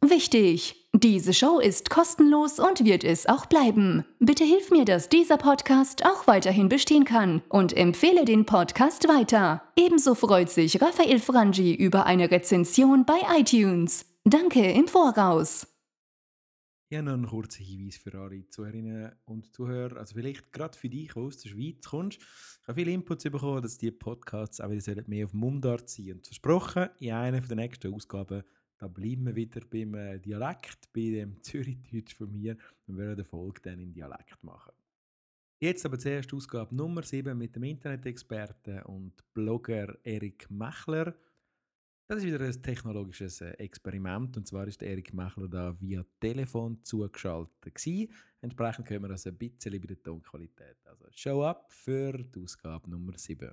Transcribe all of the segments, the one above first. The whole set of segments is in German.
Wichtig! Diese Show ist kostenlos und wird es auch bleiben. Bitte hilf mir, dass dieser Podcast auch weiterhin bestehen kann und empfehle den Podcast weiter. Ebenso freut sich Raphael Frangi über eine Rezension bei iTunes. Danke im Voraus. Ja, noch ein kurzer Hinweis für alle Zuhörerinnen und Zuhörer. Also vielleicht gerade für dich, der aus der Schweiz kommst. Ich habe viele Inputs bekommen, dass die Podcasts auch wieder mehr auf Mundart sein Und versprochen, in einer der nächsten Ausgaben, da bleiben wir wieder beim äh, Dialekt, bei dem Zürichdeutsch von mir und werden die Folge dann in Dialekt machen. Jetzt aber zuerst Ausgabe Nummer 7 mit dem Internet-Experten und Blogger Erik Mechler. Das ist wieder ein technologisches äh, Experiment und zwar ist Erik Mechler da via Telefon zugeschaltet gewesen. Entsprechend können wir also ein bisschen bei der Tonqualität. Also Show up für die Ausgabe Nummer 7.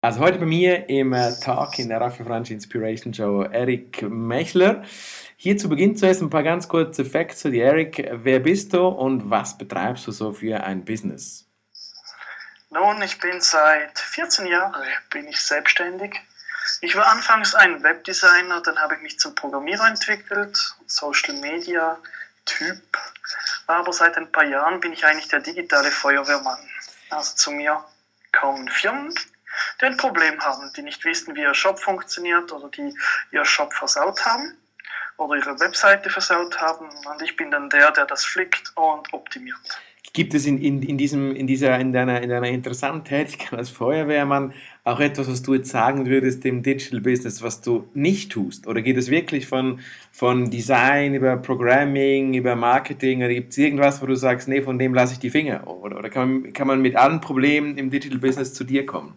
Also heute bei mir im äh, Talk in der Raffi Franchi Inspiration Show Erik Mechler. Hier zu Beginn zuerst ein paar ganz kurze Facts zu dir, Erik. Wer bist du und was betreibst du so für ein Business? Nun, ich bin seit 14 Jahren bin ich selbstständig. Ich war anfangs ein Webdesigner, dann habe ich mich zum Programmierer entwickelt, Social Media Typ. Aber seit ein paar Jahren bin ich eigentlich der digitale Feuerwehrmann. Also zu mir kommen Firmen, die ein Problem haben, die nicht wissen, wie ihr Shop funktioniert oder die ihr Shop versaut haben oder ihre Webseite versaut haben. Und ich bin dann der, der das flickt und optimiert. Gibt es in, in, in, diesem, in, dieser, in, deiner, in deiner interessanten Tätigkeit als Feuerwehrmann auch etwas, was du jetzt sagen würdest im Digital Business, was du nicht tust? Oder geht es wirklich von, von Design über Programming, über Marketing? Oder gibt es irgendwas, wo du sagst, nee, von dem lasse ich die Finger? Oder, oder kann, man, kann man mit allen Problemen im Digital Business zu dir kommen?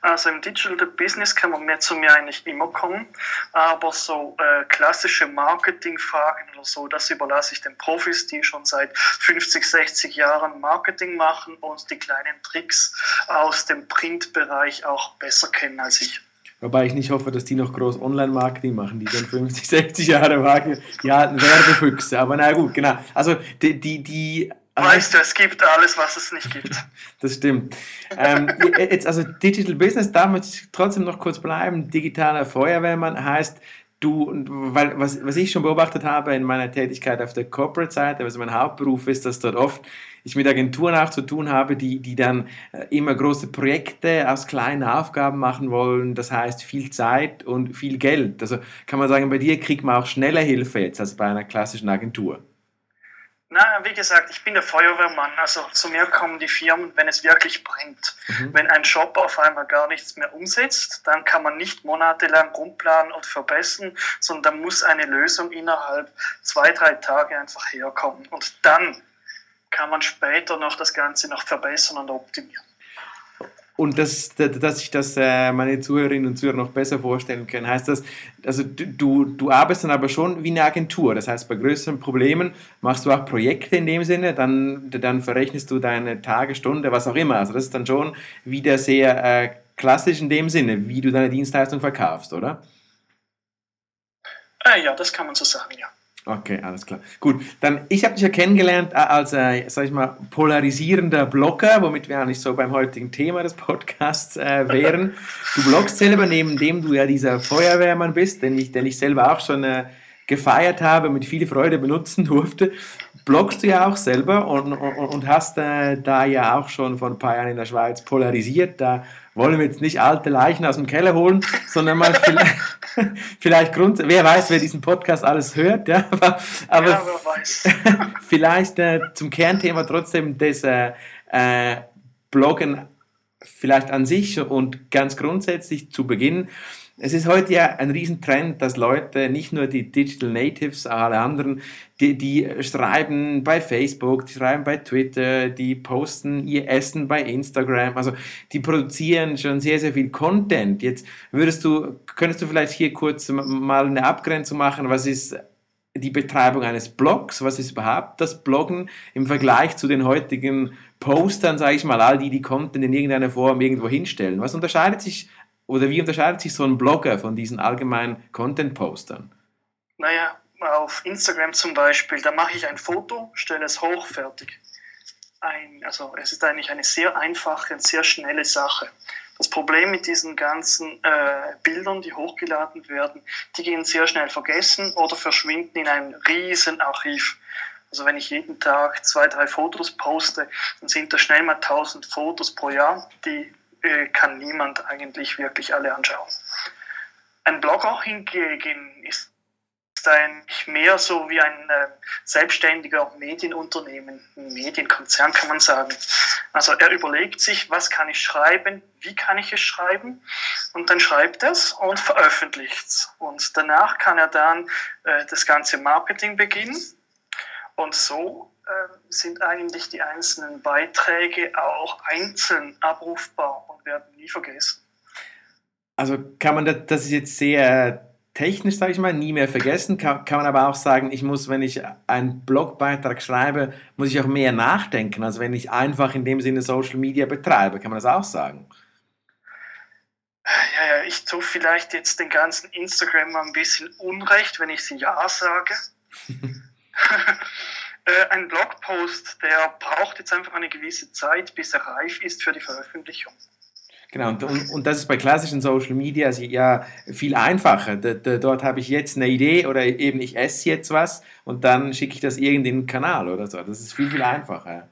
Also im Digital Business kann man mehr zu mir eigentlich immer kommen, aber so äh, klassische Marketingfragen oder so, das überlasse ich den Profis, die schon seit 50, 60 Jahren Marketing machen und die kleinen Tricks aus dem Printbereich auch besser kennen als ich. Wobei ich nicht hoffe, dass die noch groß Online-Marketing machen, die dann 50, 60 Jahre die alten Werbefüchse. Aber na gut, genau. Also die, die, die Weißt du, es gibt alles, was es nicht gibt. Das stimmt. ähm, jetzt also Digital Business, da möchte ich trotzdem noch kurz bleiben. Digitaler Feuerwehrmann heißt, du, weil was, was ich schon beobachtet habe in meiner Tätigkeit auf der Corporate-Seite, also mein Hauptberuf ist, dass dort oft ich mit Agenturen auch zu tun habe, die, die dann äh, immer große Projekte aus kleinen Aufgaben machen wollen. Das heißt viel Zeit und viel Geld. Also kann man sagen, bei dir kriegt man auch schneller Hilfe jetzt als bei einer klassischen Agentur. Na, wie gesagt, ich bin der Feuerwehrmann. Also zu mir kommen die Firmen, wenn es wirklich brennt. Mhm. Wenn ein Job auf einmal gar nichts mehr umsetzt, dann kann man nicht monatelang rumplanen und verbessern, sondern da muss eine Lösung innerhalb zwei, drei Tage einfach herkommen. Und dann kann man später noch das Ganze noch verbessern und optimieren. Und das, dass sich das äh, meine Zuhörerinnen und Zuhörer noch besser vorstellen können, heißt das, also du, du arbeitest dann aber schon wie eine Agentur. Das heißt, bei größeren Problemen machst du auch Projekte in dem Sinne, dann, dann verrechnest du deine Tage, Stunde, was auch immer. Also das ist dann schon wieder sehr äh, klassisch in dem Sinne, wie du deine Dienstleistung verkaufst, oder? Äh, ja, das kann man so sagen, ja. Okay, alles klar. Gut, dann ich habe dich ja kennengelernt äh, als, äh, sag ich mal, polarisierender Blogger, womit wir eigentlich so beim heutigen Thema des Podcasts äh, wären. Du bloggst selber, neben dem du ja dieser Feuerwehrmann bist, den ich, den ich selber auch schon äh, gefeiert habe, mit viel Freude benutzen durfte. Bloggst du ja auch selber und, und, und hast äh, da ja auch schon vor ein paar Jahren in der Schweiz polarisiert. Da wollen wir jetzt nicht alte Leichen aus dem Keller holen, sondern mal vielleicht vielleicht Grund, wer weiß, wer diesen Podcast alles hört, ja, aber, aber ja, vielleicht äh, zum Kernthema trotzdem des äh, äh, Bloggen vielleicht an sich und ganz grundsätzlich zu Beginn. Es ist heute ja ein Riesentrend, dass Leute, nicht nur die Digital Natives, alle anderen, die, die schreiben bei Facebook, die schreiben bei Twitter, die posten ihr Essen bei Instagram, also die produzieren schon sehr, sehr viel Content. Jetzt würdest du, könntest du vielleicht hier kurz mal eine Abgrenzung machen, was ist die Betreibung eines Blogs, was ist überhaupt das Bloggen im Vergleich zu den heutigen Postern, sage ich mal, all die, die Content in irgendeiner Form irgendwo hinstellen. Was unterscheidet sich oder wie unterscheidet sich so ein Blogger von diesen allgemeinen Content-Postern? Naja, auf Instagram zum Beispiel, da mache ich ein Foto, stelle es hoch, fertig. Ein, also es ist eigentlich eine sehr einfache und sehr schnelle Sache. Das Problem mit diesen ganzen äh, Bildern, die hochgeladen werden, die gehen sehr schnell vergessen oder verschwinden in einem riesen Archiv. Also wenn ich jeden Tag zwei, drei Fotos poste, dann sind das schnell mal 1000 Fotos pro Jahr, die kann niemand eigentlich wirklich alle anschauen. Ein Blogger hingegen ist eigentlich mehr so wie ein äh, selbstständiger Medienunternehmen, ein Medienkonzern kann man sagen. Also er überlegt sich, was kann ich schreiben, wie kann ich es schreiben und dann schreibt er es und veröffentlicht es. Und danach kann er dann äh, das ganze Marketing beginnen und so äh, sind eigentlich die einzelnen Beiträge auch einzeln abrufbar und werden nie vergessen. Also kann man das, das ist jetzt sehr technisch, sage ich mal, nie mehr vergessen. Kann, kann man aber auch sagen, ich muss, wenn ich einen Blogbeitrag schreibe, muss ich auch mehr nachdenken, als wenn ich einfach in dem Sinne Social Media betreibe. Kann man das auch sagen? Ja, ja, ich tue vielleicht jetzt den ganzen Instagram mal ein bisschen Unrecht, wenn ich sie Ja sage. Äh, ein Blogpost, der braucht jetzt einfach eine gewisse Zeit, bis er reif ist für die Veröffentlichung. Genau, und, und, das ist bei klassischen Social Media ja viel einfacher. Dort habe ich jetzt eine Idee oder eben ich esse jetzt was und dann schicke ich das irgendwie in den Kanal oder so. Das ist viel, viel einfacher.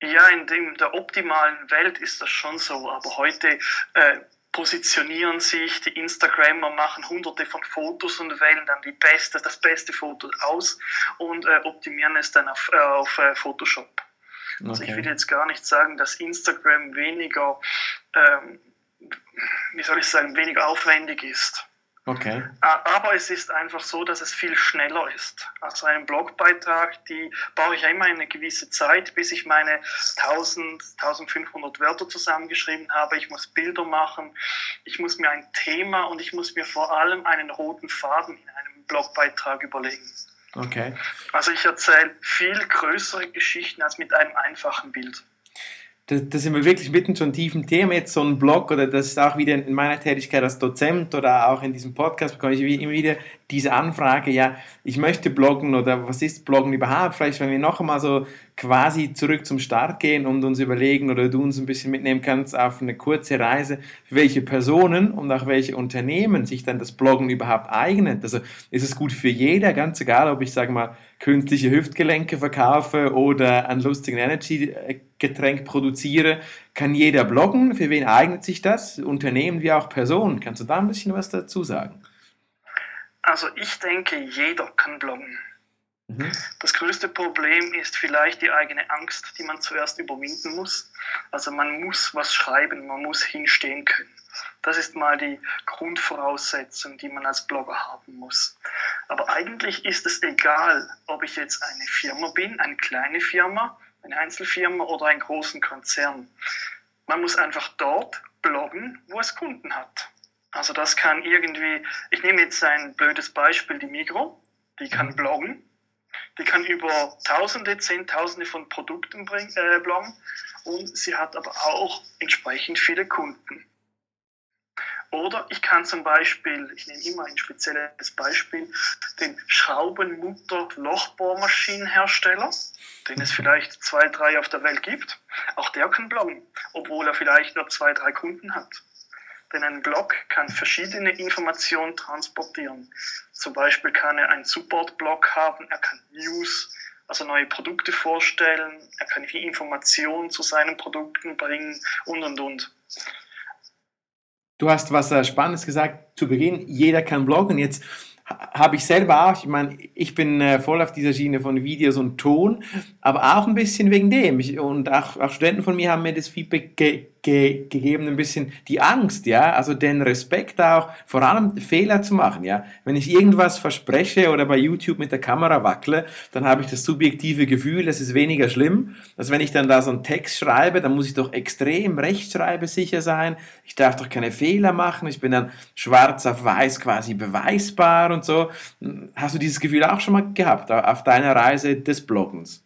Ja, in dem, der optimalen Welt ist das schon so, aber heute äh, positionieren sich die Instagrammer, machen hunderte von Fotos und wählen dann die beste, das beste Foto aus und äh, optimieren es dann auf, äh, auf äh, Photoshop. Okay. Also ich will jetzt gar nicht sagen, dass Instagram weniger, ähm, wie soll ich sagen, weniger aufwendig ist. Okay. Aber es ist einfach so, dass es viel schneller ist. Also einen Blogbeitrag, die brauche ich ja immer eine gewisse Zeit, bis ich meine 1000, 1500 Wörter zusammengeschrieben habe. Ich muss Bilder machen, ich muss mir ein Thema und ich muss mir vor allem einen roten Faden in einem Blogbeitrag überlegen. Okay. Also ich erzähle viel größere Geschichten als mit einem einfachen Bild da, da sind wir wirklich mitten schon tief im Thema. Jetzt so ein Blog oder das ist auch wieder in meiner Tätigkeit als Dozent oder auch in diesem Podcast bekomme ich immer wieder diese Anfrage, ja, ich möchte bloggen oder was ist Bloggen überhaupt? Vielleicht, wenn wir noch einmal so quasi zurück zum Start gehen und uns überlegen oder du uns ein bisschen mitnehmen kannst auf eine kurze Reise, welche Personen und auch welche Unternehmen sich dann das Bloggen überhaupt eignet. Also ist es gut für jeder, ganz egal, ob ich sage mal künstliche Hüftgelenke verkaufe oder ein lustigen Energy-Getränk produziere, kann jeder bloggen. Für wen eignet sich das? Unternehmen wie auch Personen. Kannst du da ein bisschen was dazu sagen? Also ich denke, jeder kann bloggen. Mhm. Das größte Problem ist vielleicht die eigene Angst, die man zuerst überwinden muss. Also man muss was schreiben, man muss hinstehen können. Das ist mal die Grundvoraussetzung, die man als Blogger haben muss. Aber eigentlich ist es egal, ob ich jetzt eine Firma bin, eine kleine Firma, eine Einzelfirma oder einen großen Konzern. Man muss einfach dort bloggen, wo es Kunden hat. Also das kann irgendwie, ich nehme jetzt ein blödes Beispiel, die Migro, die kann mhm. bloggen, die kann über Tausende, Zehntausende von Produkten bring, äh, bloggen und sie hat aber auch entsprechend viele Kunden. Oder ich kann zum Beispiel, ich nehme immer ein spezielles Beispiel, den Schraubenmutter-Lochbohrmaschinenhersteller, den es vielleicht zwei, drei auf der Welt gibt. Auch der kann bloggen, obwohl er vielleicht nur zwei, drei Kunden hat. Denn ein Blog kann verschiedene Informationen transportieren. Zum Beispiel kann er einen Support-Blog haben, er kann News, also neue Produkte vorstellen, er kann Informationen zu seinen Produkten bringen und und und. Du hast was äh, Spannendes gesagt zu Beginn. Jeder kann bloggen. Jetzt habe ich selber auch, ich meine, ich bin äh, voll auf dieser Schiene von Videos und Ton, aber auch ein bisschen wegen dem. Und auch, auch Studenten von mir haben mir das Feedback ge ge gegeben, ein bisschen die Angst, ja, also den Respekt auch, vor allem Fehler zu machen, ja. Wenn ich irgendwas verspreche oder bei YouTube mit der Kamera wackle, dann habe ich das subjektive Gefühl, das ist weniger schlimm, als wenn ich dann da so einen Text schreibe, dann muss ich doch extrem rechtschreibesicher sein, ich darf doch keine Fehler machen, ich bin dann schwarz auf weiß quasi beweisbar und so. Hast du dieses Gefühl auch schon mal gehabt auf deiner Reise des Bloggens?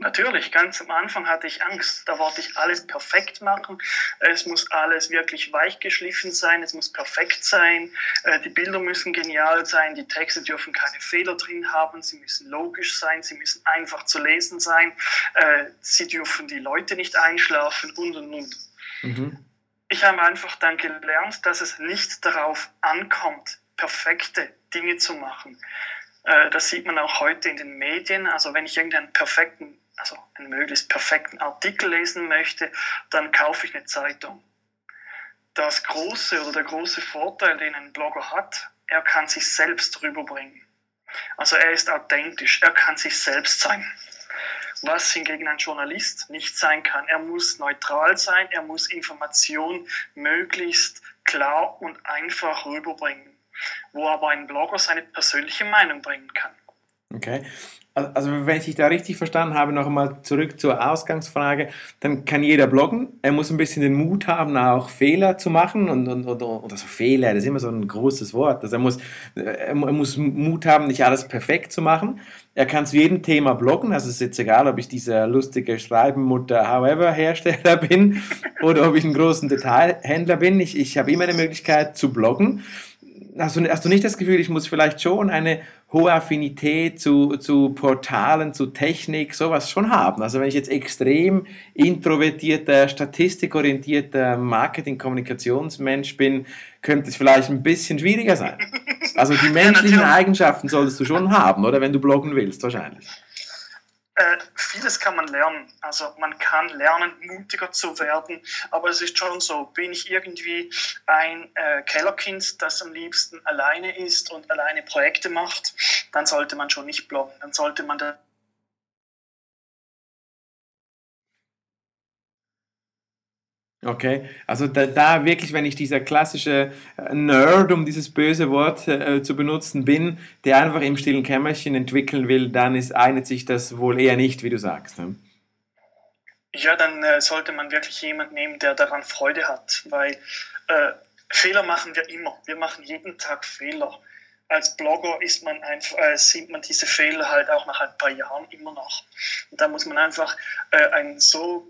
Natürlich, ganz am Anfang hatte ich Angst. Da wollte ich alles perfekt machen. Es muss alles wirklich weich geschliffen sein. Es muss perfekt sein. Äh, die Bilder müssen genial sein. Die Texte dürfen keine Fehler drin haben. Sie müssen logisch sein. Sie müssen einfach zu lesen sein. Äh, sie dürfen die Leute nicht einschlafen und und und. Mhm. Ich habe einfach dann gelernt, dass es nicht darauf ankommt, perfekte Dinge zu machen. Äh, das sieht man auch heute in den Medien. Also wenn ich irgendeinen perfekten also einen möglichst perfekten Artikel lesen möchte, dann kaufe ich eine Zeitung. Das große oder der große Vorteil, den ein Blogger hat, er kann sich selbst rüberbringen. Also er ist authentisch, er kann sich selbst sein. Was hingegen ein Journalist nicht sein kann. Er muss neutral sein, er muss Informationen möglichst klar und einfach rüberbringen, wo aber ein Blogger seine persönliche Meinung bringen kann. Okay also wenn ich dich da richtig verstanden habe, noch einmal zurück zur Ausgangsfrage, dann kann jeder bloggen. Er muss ein bisschen den Mut haben, auch Fehler zu machen und, und, und oder so Fehler, das ist immer so ein großes Wort. Also er muss, er muss Mut haben, nicht alles perfekt zu machen. Er kann zu jedem Thema bloggen, also es ist jetzt egal, ob ich dieser lustige Schreibenmutter, however, Hersteller bin oder ob ich ein großer Detailhändler bin. Ich, ich habe immer eine Möglichkeit zu bloggen. Hast du, hast du nicht das Gefühl, ich muss vielleicht schon eine hohe Affinität zu, zu Portalen, zu Technik, sowas schon haben. Also wenn ich jetzt extrem introvertierter, statistikorientierter Marketing-Kommunikationsmensch bin, könnte es vielleicht ein bisschen schwieriger sein. Also die menschlichen Eigenschaften solltest du schon haben, oder wenn du bloggen willst, wahrscheinlich. Äh, vieles kann man lernen. Also man kann lernen, mutiger zu werden. Aber es ist schon so, bin ich irgendwie ein äh, Kellerkind, das am liebsten alleine ist und alleine Projekte macht, dann sollte man schon nicht bloggen. Dann sollte man da Okay, also da, da, wirklich, wenn ich dieser klassische äh, Nerd, um dieses böse Wort äh, zu benutzen, bin, der einfach im stillen Kämmerchen entwickeln will, dann ist, eignet sich das wohl eher nicht, wie du sagst. Ne? Ja, dann äh, sollte man wirklich jemanden nehmen, der daran Freude hat, weil äh, Fehler machen wir immer. Wir machen jeden Tag Fehler. Als Blogger ist man einfach, äh, sieht man diese Fehler halt auch nach ein paar Jahren immer noch. Und da muss man einfach äh, ein so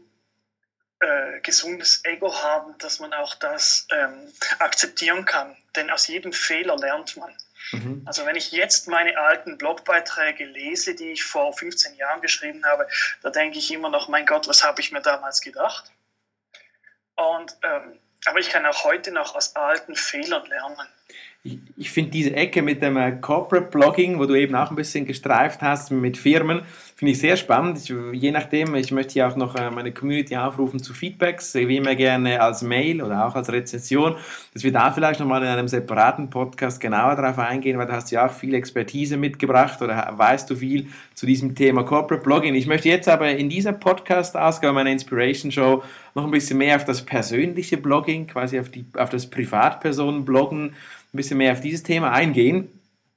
äh, gesundes Ego haben, dass man auch das ähm, akzeptieren kann. Denn aus jedem Fehler lernt man. Mhm. Also wenn ich jetzt meine alten Blogbeiträge lese, die ich vor 15 Jahren geschrieben habe, da denke ich immer noch, mein Gott, was habe ich mir damals gedacht? Und, ähm, aber ich kann auch heute noch aus alten Fehlern lernen ich, ich finde diese Ecke mit dem äh, Corporate Blogging, wo du eben auch ein bisschen gestreift hast mit Firmen, finde ich sehr spannend. Ich, je nachdem, ich möchte hier auch noch äh, meine Community aufrufen zu Feedbacks, wie immer gerne als Mail oder auch als Rezension, dass wir da vielleicht nochmal in einem separaten Podcast genauer darauf eingehen, weil da hast du ja auch viel Expertise mitgebracht oder weißt du viel zu diesem Thema Corporate Blogging. Ich möchte jetzt aber in dieser Podcast-Ausgabe meiner Inspiration Show noch ein bisschen mehr auf das persönliche Blogging, quasi auf, die, auf das Privatpersonen-Bloggen bisschen mehr auf dieses Thema eingehen.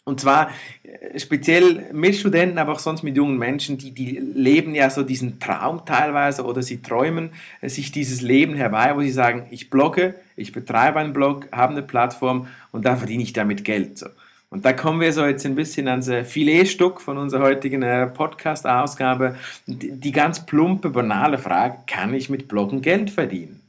Und zwar äh, speziell mit Studenten, aber auch sonst mit jungen Menschen, die, die leben ja so diesen Traum teilweise oder sie träumen äh, sich dieses Leben herbei, wo sie sagen, ich blogge, ich betreibe einen Blog, habe eine Plattform und da verdiene ich damit Geld. So. Und da kommen wir so jetzt ein bisschen ans äh, Filetstück von unserer heutigen Podcast-Ausgabe. Die ganz plumpe, banale Frage, kann ich mit Bloggen Geld verdienen?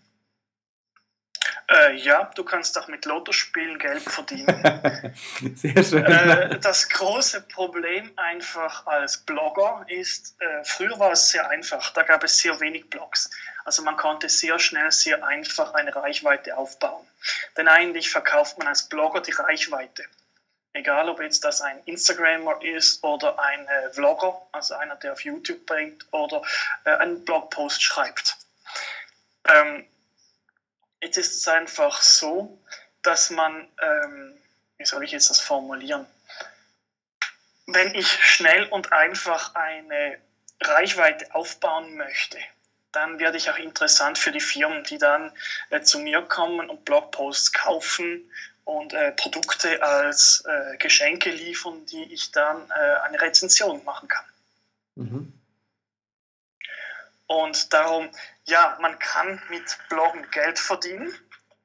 Äh, ja, du kannst auch mit Lottospielen Geld verdienen. Sehr schön. Äh, das große Problem einfach als Blogger ist, äh, früher war es sehr einfach, da gab es sehr wenig Blogs. Also man konnte sehr schnell, sehr einfach eine Reichweite aufbauen. Denn eigentlich verkauft man als Blogger die Reichweite. Egal, ob jetzt das ein Instagrammer ist oder ein äh, Vlogger, also einer, der auf YouTube bringt oder äh, einen Blogpost schreibt. Ähm, Jetzt ist es einfach so, dass man, ähm, wie soll ich jetzt das formulieren? Wenn ich schnell und einfach eine Reichweite aufbauen möchte, dann werde ich auch interessant für die Firmen, die dann äh, zu mir kommen und Blogposts kaufen und äh, Produkte als äh, Geschenke liefern, die ich dann äh, eine Rezension machen kann. Mhm. Und darum, ja, man kann mit Bloggen Geld verdienen.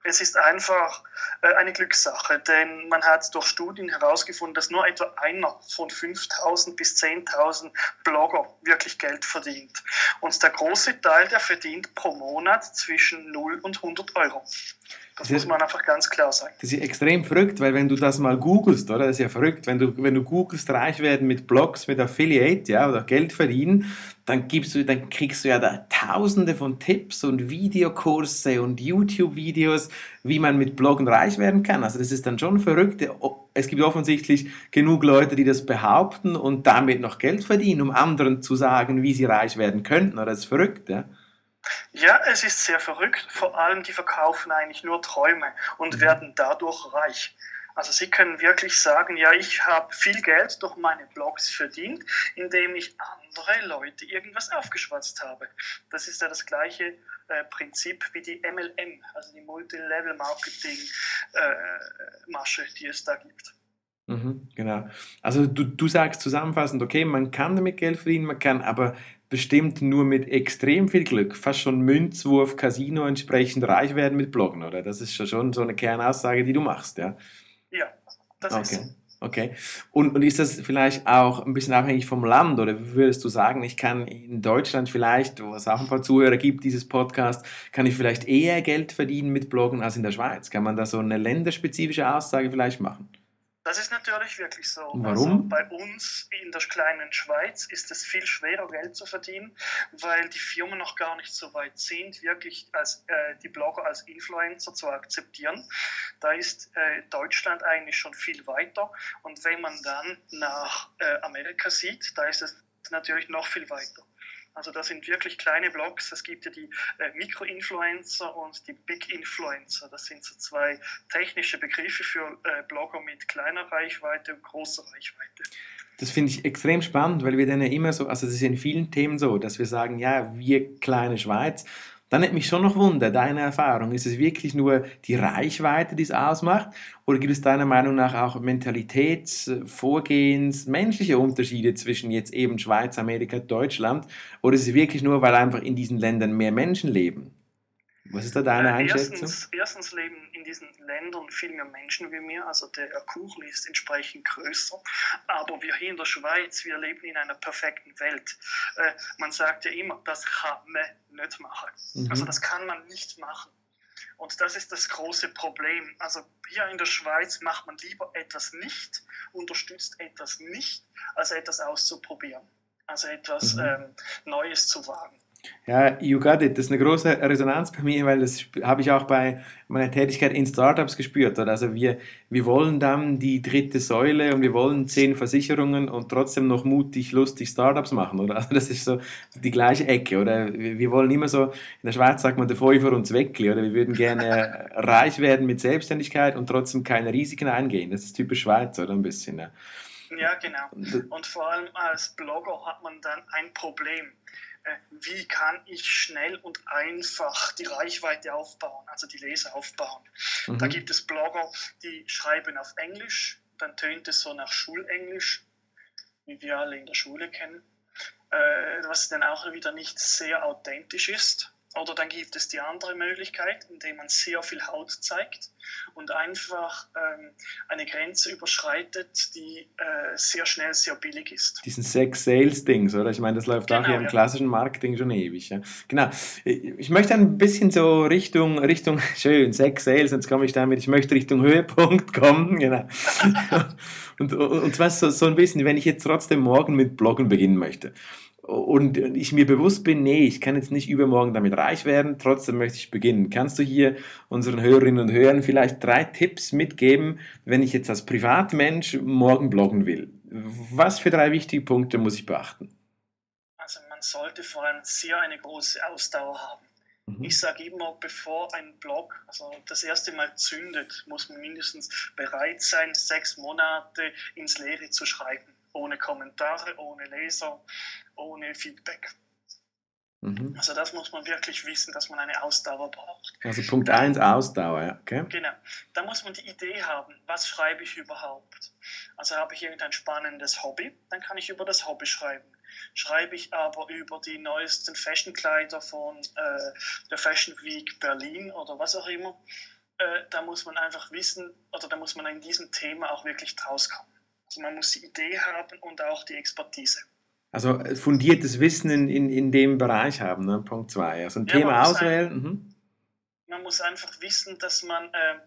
Es ist einfach äh, eine Glückssache, denn man hat durch Studien herausgefunden, dass nur etwa einer von 5000 bis 10.000 Blogger wirklich Geld verdient. Und der große Teil, der verdient pro Monat zwischen 0 und 100 Euro. Das, das muss man einfach ganz klar sagen. Das ist extrem verrückt, weil wenn du das mal googelst, oder? Das ist ja verrückt, wenn du, wenn du googelst, reich werden mit Blogs, mit Affiliate, ja, oder Geld verdienen, dann gibst du, dann kriegst du ja da tausende von Tipps und Videokurse und YouTube-Videos, wie man mit Bloggen reich werden kann. Also das ist dann schon verrückt. Es gibt offensichtlich genug Leute, die das behaupten und damit noch Geld verdienen, um anderen zu sagen, wie sie reich werden könnten. Oder das ist verrückt, ja. Ja, es ist sehr verrückt. Vor allem, die verkaufen eigentlich nur Träume und mhm. werden dadurch reich. Also sie können wirklich sagen, ja, ich habe viel Geld durch meine Blogs verdient, indem ich andere Leute irgendwas aufgeschwatzt habe. Das ist ja das gleiche äh, Prinzip wie die MLM, also die Multilevel-Marketing-Masche, äh, die es da gibt. Mhm, genau. Also du, du sagst zusammenfassend, okay, man kann damit Geld verdienen, man kann aber bestimmt nur mit extrem viel Glück, fast schon Münzwurf, Casino entsprechend reich werden mit Bloggen, oder? Das ist schon so eine Kernaussage, die du machst, ja? Ja, das okay. ist. Okay. Und, und ist das vielleicht auch ein bisschen abhängig vom Land oder würdest du sagen, ich kann in Deutschland vielleicht, wo es auch ein paar Zuhörer gibt, dieses Podcast, kann ich vielleicht eher Geld verdienen mit Bloggen als in der Schweiz? Kann man da so eine länderspezifische Aussage vielleicht machen? Das ist natürlich wirklich so. Warum? Also bei uns in der kleinen Schweiz ist es viel schwerer, Geld zu verdienen, weil die Firmen noch gar nicht so weit sind, wirklich als, äh, die Blogger als Influencer zu akzeptieren. Da ist äh, Deutschland eigentlich schon viel weiter. Und wenn man dann nach äh, Amerika sieht, da ist es natürlich noch viel weiter. Also das sind wirklich kleine Blogs. Es gibt ja die äh, Mikro-Influencer und die Big-Influencer. Das sind so zwei technische Begriffe für äh, Blogger mit kleiner Reichweite und großer Reichweite. Das finde ich extrem spannend, weil wir dann ja immer so, also es ist in vielen Themen so, dass wir sagen, ja, wir kleine Schweiz dann nimmt mich schon noch Wunder, deine Erfahrung. Ist es wirklich nur die Reichweite, die es ausmacht? Oder gibt es deiner Meinung nach auch Mentalitäts-, Vorgehens-, menschliche Unterschiede zwischen jetzt eben Schweiz, Amerika, Deutschland? Oder ist es wirklich nur, weil einfach in diesen Ländern mehr Menschen leben? Was ist da deine Einschätzung? Erstens, erstens, leben in diesen Ländern viel mehr Menschen wie mir, also der Kuchen ist entsprechend größer. Aber wir hier in der Schweiz, wir leben in einer perfekten Welt. Äh, man sagt ja immer, das kann man nicht machen. Mhm. Also das kann man nicht machen. Und das ist das große Problem. Also hier in der Schweiz macht man lieber etwas nicht, unterstützt etwas nicht, als etwas auszuprobieren. Also etwas mhm. ähm, Neues zu wagen. Ja, you got it. Das ist eine große Resonanz bei mir, weil das habe ich auch bei meiner Tätigkeit in Startups gespürt. Also wir, wir wollen dann die dritte Säule und wir wollen zehn Versicherungen und trotzdem noch mutig, lustig Startups machen. Oder? Also das ist so die gleiche Ecke. Oder wir wollen immer so, in der Schweiz sagt man der Feuer und Zweckli. Oder wir würden gerne reich werden mit Selbstständigkeit und trotzdem keine Risiken eingehen. Das ist typisch Schweiz, oder ein bisschen. Ja. Ja, genau. Und vor allem als Blogger hat man dann ein Problem. Äh, wie kann ich schnell und einfach die Reichweite aufbauen, also die Leser aufbauen. Mhm. Da gibt es Blogger, die schreiben auf Englisch, dann tönt es so nach Schulenglisch, wie wir alle in der Schule kennen, äh, was dann auch wieder nicht sehr authentisch ist. Oder dann gibt es die andere Möglichkeit, indem man sehr viel Haut zeigt und einfach ähm, eine Grenze überschreitet, die äh, sehr schnell sehr billig ist. Diesen Sex-Sales-Dings, oder? Ich meine, das läuft genau, auch hier im ja. klassischen Marketing schon ewig. Ja? Genau. Ich möchte ein bisschen so Richtung, Richtung schön, Sex-Sales, jetzt komme ich damit, ich möchte Richtung Höhepunkt kommen. Genau. und, und, und zwar so, so ein bisschen, wenn ich jetzt trotzdem morgen mit Bloggen beginnen möchte und ich mir bewusst bin, nee, ich kann jetzt nicht übermorgen damit reich werden, trotzdem möchte ich beginnen. Kannst du hier unseren Hörerinnen und Hörern vielleicht drei Tipps mitgeben, wenn ich jetzt als Privatmensch morgen bloggen will? Was für drei wichtige Punkte muss ich beachten? Also man sollte vor allem sehr eine große Ausdauer haben. Mhm. Ich sage immer, bevor ein Blog also das erste Mal zündet, muss man mindestens bereit sein, sechs Monate ins Leere zu schreiben. Ohne Kommentare, ohne Leser, ohne Feedback. Mhm. Also das muss man wirklich wissen, dass man eine Ausdauer braucht. Also Punkt 1, Ausdauer, ja. Okay. Genau. Da muss man die Idee haben, was schreibe ich überhaupt? Also habe ich irgendein spannendes Hobby, dann kann ich über das Hobby schreiben. Schreibe ich aber über die neuesten Fashionkleider von äh, der Fashion Week Berlin oder was auch immer, äh, da muss man einfach wissen, oder da muss man in diesem Thema auch wirklich draus kommen. Also man muss die Idee haben und auch die Expertise. Also äh, fundiertes Wissen in, in, in dem Bereich haben, ne? Punkt 2. Also ein ja, Thema auswählen. Ein, mhm. Man muss einfach wissen, dass man äh,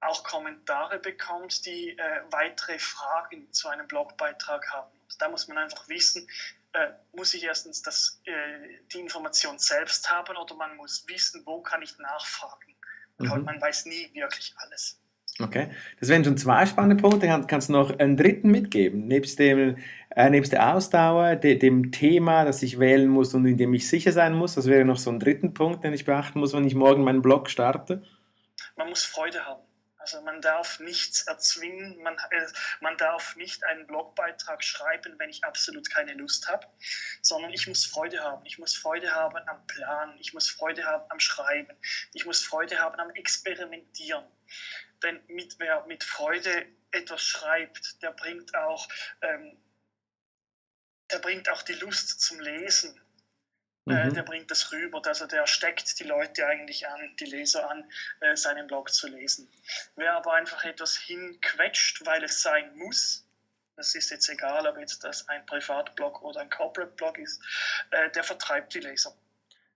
auch Kommentare bekommt, die äh, weitere Fragen zu einem Blogbeitrag haben. Also da muss man einfach wissen, äh, muss ich erstens das, äh, die Information selbst haben oder man muss wissen, wo kann ich nachfragen. Mhm. Man weiß nie wirklich alles. Okay, das wären schon zwei spannende Punkte. Kannst du noch einen dritten mitgeben? Nebst, dem, äh, nebst der Ausdauer, de, dem Thema, das ich wählen muss und in dem ich sicher sein muss. Das wäre noch so ein dritten Punkt, den ich beachten muss, wenn ich morgen meinen Blog starte. Man muss Freude haben. Also man darf nichts erzwingen, man, äh, man darf nicht einen Blogbeitrag schreiben, wenn ich absolut keine Lust habe, sondern ich muss Freude haben. Ich muss Freude haben am Plan, ich muss Freude haben am Schreiben, ich muss Freude haben am Experimentieren. Denn mit, wer mit Freude etwas schreibt, der bringt auch, ähm, der bringt auch die Lust zum Lesen. Äh, mhm. der bringt das rüber, also der steckt die Leute eigentlich an, die Leser an, äh, seinen Blog zu lesen. Wer aber einfach etwas hinquetscht, weil es sein muss, das ist jetzt egal, ob jetzt das ein Privatblog oder ein Corporate-Blog ist, äh, der vertreibt die Leser.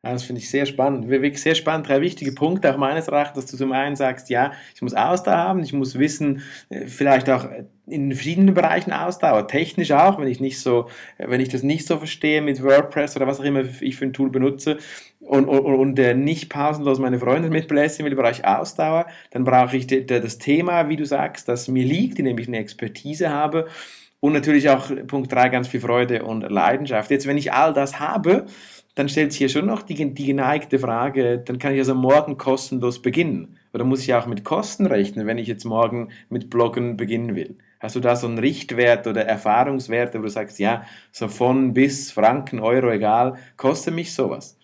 Das finde ich sehr spannend. Wirklich sehr spannend. Drei wichtige Punkte, auch meines Erachtens, dass du zum einen sagst, ja, ich muss Ausdauer haben, ich muss wissen, äh, vielleicht auch in verschiedenen Bereichen Ausdauer, technisch auch, wenn ich nicht so, wenn ich das nicht so verstehe mit WordPress oder was auch immer ich für ein Tool benutze und, und, und äh, nicht pausenlos meine Freunde mitbelästigen will, brauche ich Ausdauer, dann brauche ich das Thema, wie du sagst, das mir liegt, in dem ich eine Expertise habe und natürlich auch Punkt drei ganz viel Freude und Leidenschaft. Jetzt, wenn ich all das habe, dann stellt sich hier schon noch die, die geneigte Frage, dann kann ich also morgen kostenlos beginnen. Oder muss ich auch mit Kosten rechnen, wenn ich jetzt morgen mit Bloggen beginnen will? Hast du da so einen Richtwert oder Erfahrungswerte, wo du sagst, ja, so von bis Franken, Euro, egal, kostet mich sowas?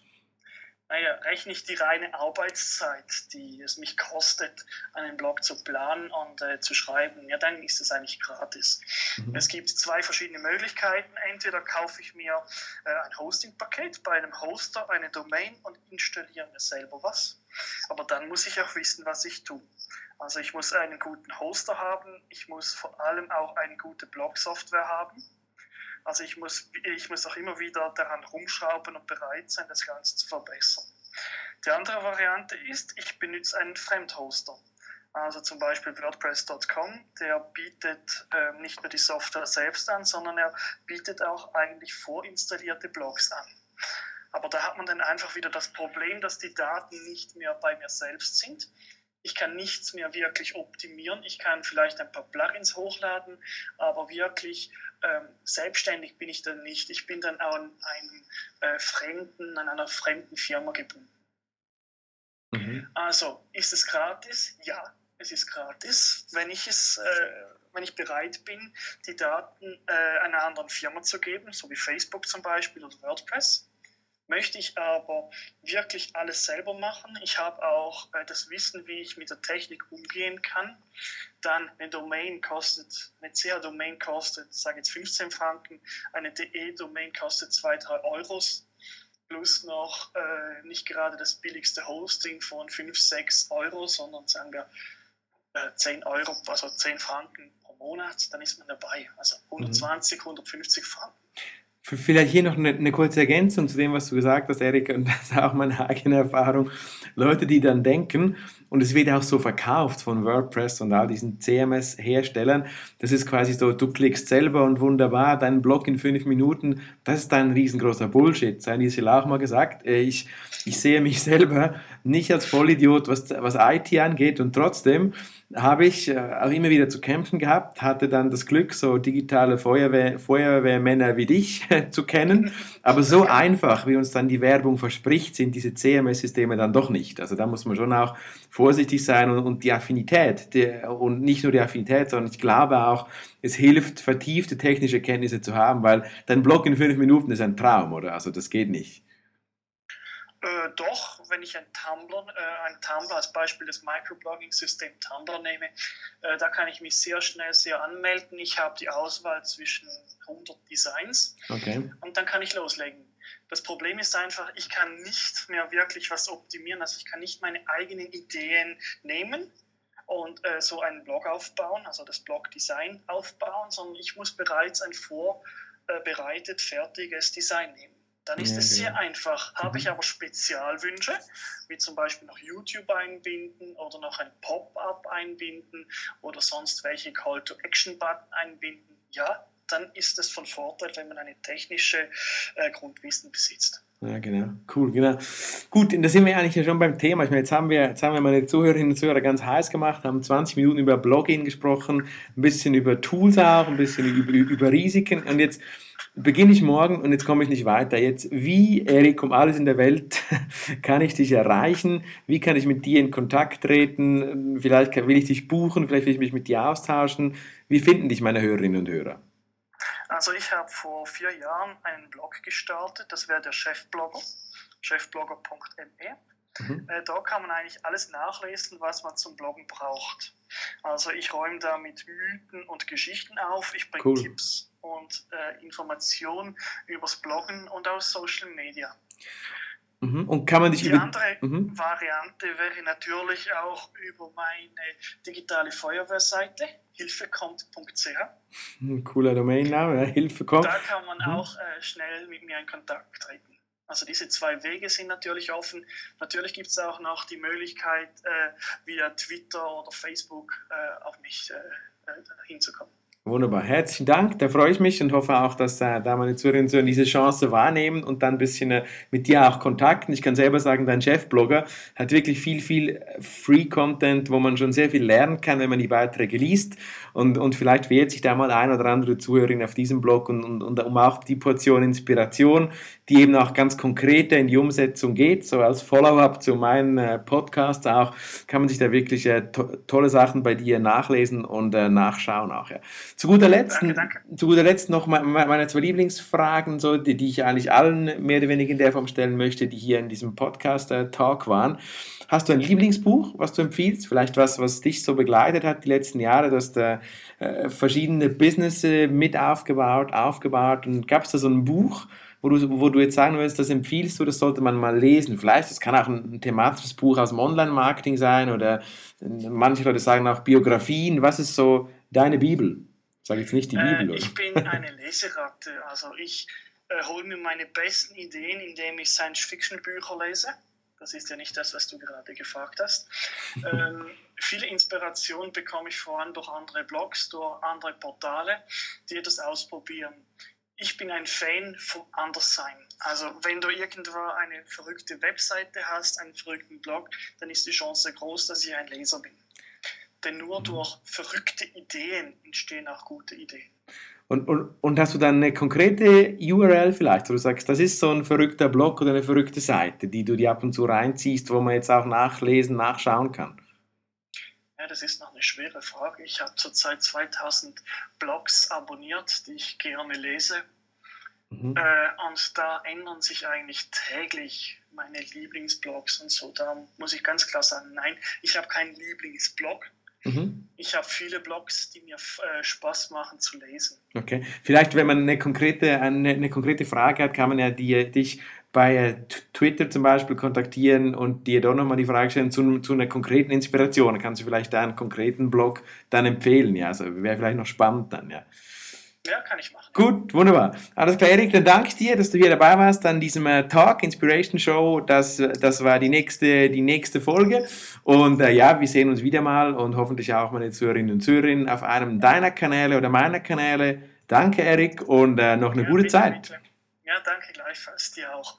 Naja, rechne ich die reine Arbeitszeit, die es mich kostet, einen Blog zu planen und äh, zu schreiben, ja, dann ist es eigentlich gratis. Mhm. Es gibt zwei verschiedene Möglichkeiten. Entweder kaufe ich mir äh, ein Hosting-Paket bei einem Hoster, eine Domain und installiere mir selber was. Aber dann muss ich auch wissen, was ich tue. Also ich muss einen guten Hoster haben, ich muss vor allem auch eine gute Blog-Software haben also ich muss, ich muss auch immer wieder daran rumschrauben und bereit sein, das Ganze zu verbessern. Die andere Variante ist, ich benutze einen Fremdhoster. Also zum Beispiel WordPress.com, der bietet äh, nicht nur die Software selbst an, sondern er bietet auch eigentlich vorinstallierte Blogs an. Aber da hat man dann einfach wieder das Problem, dass die Daten nicht mehr bei mir selbst sind. Ich kann nichts mehr wirklich optimieren. Ich kann vielleicht ein paar Plugins hochladen, aber wirklich ähm, selbstständig bin ich dann nicht. Ich bin dann an einem äh, fremden, an einer fremden Firma gebunden. Mhm. Also, ist es gratis? Ja, es ist gratis. Wenn ich es, äh, wenn ich bereit bin, die Daten äh, einer anderen Firma zu geben, so wie Facebook zum Beispiel oder WordPress, Möchte ich aber wirklich alles selber machen, ich habe auch äh, das Wissen, wie ich mit der Technik umgehen kann, dann eine Domain kostet, eine CA-Domain kostet, sage jetzt 15 Franken, eine DE-Domain kostet 2, 3 Euros, plus noch äh, nicht gerade das billigste Hosting von 5, 6 Euro, sondern sagen wir äh, 10 Euro, also 10 Franken pro Monat, dann ist man dabei. Also 120, mhm. 150 Franken. Vielleicht hier noch eine, eine, kurze Ergänzung zu dem, was du gesagt hast, Erik, und das ist auch meine eigene Erfahrung. Leute, die dann denken, und es wird auch so verkauft von WordPress und all diesen CMS-Herstellern. Das ist quasi so, du klickst selber und wunderbar, deinen Blog in fünf Minuten, das ist ein riesengroßer Bullshit. Sein Isel auch mal gesagt, äh, ich, ich sehe mich selber nicht als Vollidiot, was, was IT angeht und trotzdem habe ich äh, auch immer wieder zu kämpfen gehabt, hatte dann das Glück, so digitale Feuerwehr, Feuerwehrmänner wie dich zu kennen. Aber so einfach, wie uns dann die Werbung verspricht, sind diese CMS-Systeme dann doch nicht. Also da muss man schon auch vorsichtig sein und, und die Affinität, die, und nicht nur die Affinität, sondern ich glaube auch, es hilft, vertiefte technische Kenntnisse zu haben, weil dein Blog in fünf Minuten ist ein Traum, oder? Also das geht nicht. Äh, doch, wenn ich ein Tumblr, äh, ein Tumblr als Beispiel des Microblogging-System Tumblr nehme, äh, da kann ich mich sehr schnell sehr anmelden. Ich habe die Auswahl zwischen 100 Designs okay. und dann kann ich loslegen. Das Problem ist einfach, ich kann nicht mehr wirklich was optimieren. Also ich kann nicht meine eigenen Ideen nehmen und äh, so einen Blog aufbauen, also das Blog-Design aufbauen, sondern ich muss bereits ein vorbereitet, fertiges Design nehmen. Dann ist ja, es sehr genau. einfach. Habe ich mhm. aber Spezialwünsche, wie zum Beispiel noch YouTube einbinden oder noch ein Pop-up einbinden oder sonst welche Call-to-Action-Button einbinden, ja, dann ist es von Vorteil, wenn man eine technische äh, Grundwissen besitzt. Ja, genau. Cool, genau. Gut, da sind wir eigentlich schon beim Thema. Ich meine, jetzt haben wir, jetzt haben wir meine Zuhörerinnen und Zuhörer ganz heiß gemacht, haben 20 Minuten über Blogging gesprochen, ein bisschen über Tools auch, ein bisschen über, über Risiken. Und jetzt beginne ich morgen und jetzt komme ich nicht weiter. Jetzt, wie, Erik, um alles in der Welt kann ich dich erreichen? Wie kann ich mit dir in Kontakt treten? Vielleicht will ich dich buchen, vielleicht will ich mich mit dir austauschen. Wie finden dich meine Hörerinnen und Hörer? Also ich habe vor vier Jahren einen Blog gestartet, das wäre der Chefblogger, chefblogger.me. Mhm. Äh, da kann man eigentlich alles nachlesen, was man zum Bloggen braucht. Also ich räume da mit Mythen und Geschichten auf, ich bringe cool. Tipps und äh, Informationen übers Bloggen und aus Social Media. Mhm. Und kann man dich Die andere mhm. Variante wäre natürlich auch über meine digitale Feuerwehrseite hilfekommt.ch. Cooler Domainname, Hilfekommt. Da kann man mhm. auch äh, schnell mit mir in Kontakt treten. Also diese zwei Wege sind natürlich offen. Natürlich gibt es auch noch die Möglichkeit, äh, via Twitter oder Facebook äh, auf mich äh, äh hinzukommen. Wunderbar, herzlichen Dank. Da freue ich mich und hoffe auch, dass äh, da meine Zuhörerinnen und Zuhörer diese Chance wahrnehmen und dann ein bisschen äh, mit dir auch kontakten. Ich kann selber sagen, dein Chefblogger hat wirklich viel, viel Free-Content, wo man schon sehr viel lernen kann, wenn man die Beiträge liest. Und, und vielleicht wehrt sich da mal ein oder andere Zuhörerin auf diesem Blog und, und, und um auch die Portion Inspiration, die eben auch ganz konkreter in die Umsetzung geht, so als Follow-up zu meinem äh, Podcast auch, kann man sich da wirklich äh, to tolle Sachen bei dir nachlesen und äh, nachschauen auch. Ja. Zu guter Letzt, danke, danke. Zu guter Letzt noch meine zwei Lieblingsfragen, so, die, die, ich eigentlich allen mehr oder weniger in der Form stellen möchte, die hier in diesem Podcast-Talk waren. Hast du ein Lieblingsbuch, was du empfiehlst? Vielleicht was, was dich so begleitet hat die letzten Jahre? Du hast äh, verschiedene Business mit aufgebaut, aufgebaut. Und gab es da so ein Buch, wo du, wo du jetzt sagen willst, das empfiehlst du, das sollte man mal lesen? Vielleicht, das kann auch ein, thematisches Buch aus dem Online-Marketing sein oder manche Leute sagen auch Biografien. Was ist so deine Bibel? Sag jetzt nicht die Bibel. Äh, ich bin eine Leseratte. Also ich äh, hole mir meine besten Ideen, indem ich Science-Fiction-Bücher lese. Das ist ja nicht das, was du gerade gefragt hast. ähm, viele Inspiration bekomme ich vor allem durch andere Blogs, durch andere Portale, die das ausprobieren. Ich bin ein Fan von Anderssein. Also wenn du irgendwo eine verrückte Webseite hast, einen verrückten Blog, dann ist die Chance groß, dass ich ein Leser bin. Denn nur durch verrückte Ideen entstehen auch gute Ideen. Und, und, und hast du dann eine konkrete URL vielleicht, wo du sagst, das ist so ein verrückter Blog oder eine verrückte Seite, die du dir ab und zu reinziehst, wo man jetzt auch nachlesen, nachschauen kann? Ja, das ist noch eine schwere Frage. Ich habe zurzeit 2000 Blogs abonniert, die ich gerne lese. Mhm. Äh, und da ändern sich eigentlich täglich meine Lieblingsblogs und so. Da muss ich ganz klar sagen, nein, ich habe keinen Lieblingsblog. Mhm. Ich habe viele Blogs, die mir äh, Spaß machen zu lesen. Okay. Vielleicht, wenn man eine konkrete, eine, eine konkrete Frage hat, kann man ja die, dich bei äh, Twitter zum Beispiel kontaktieren und dir doch nochmal die Frage stellen zu, zu einer konkreten Inspiration. Kannst du vielleicht da einen konkreten Blog dann empfehlen. Ja, also wäre vielleicht noch spannend dann, ja. Ja, kann ich machen. Gut, wunderbar. Alles klar, Erik, dann danke ich dir, dass du hier dabei warst an diesem äh, Talk, Inspiration Show. Das, das war die nächste, die nächste Folge. Und äh, ja, wir sehen uns wieder mal und hoffentlich auch meine Zuhörerinnen und Zuhörer auf einem deiner Kanäle oder meiner Kanäle. Danke, Erik, und äh, noch eine Ja, gute bitte, Zeit. bitte. Ja, danke gleichfalls. Dir auch.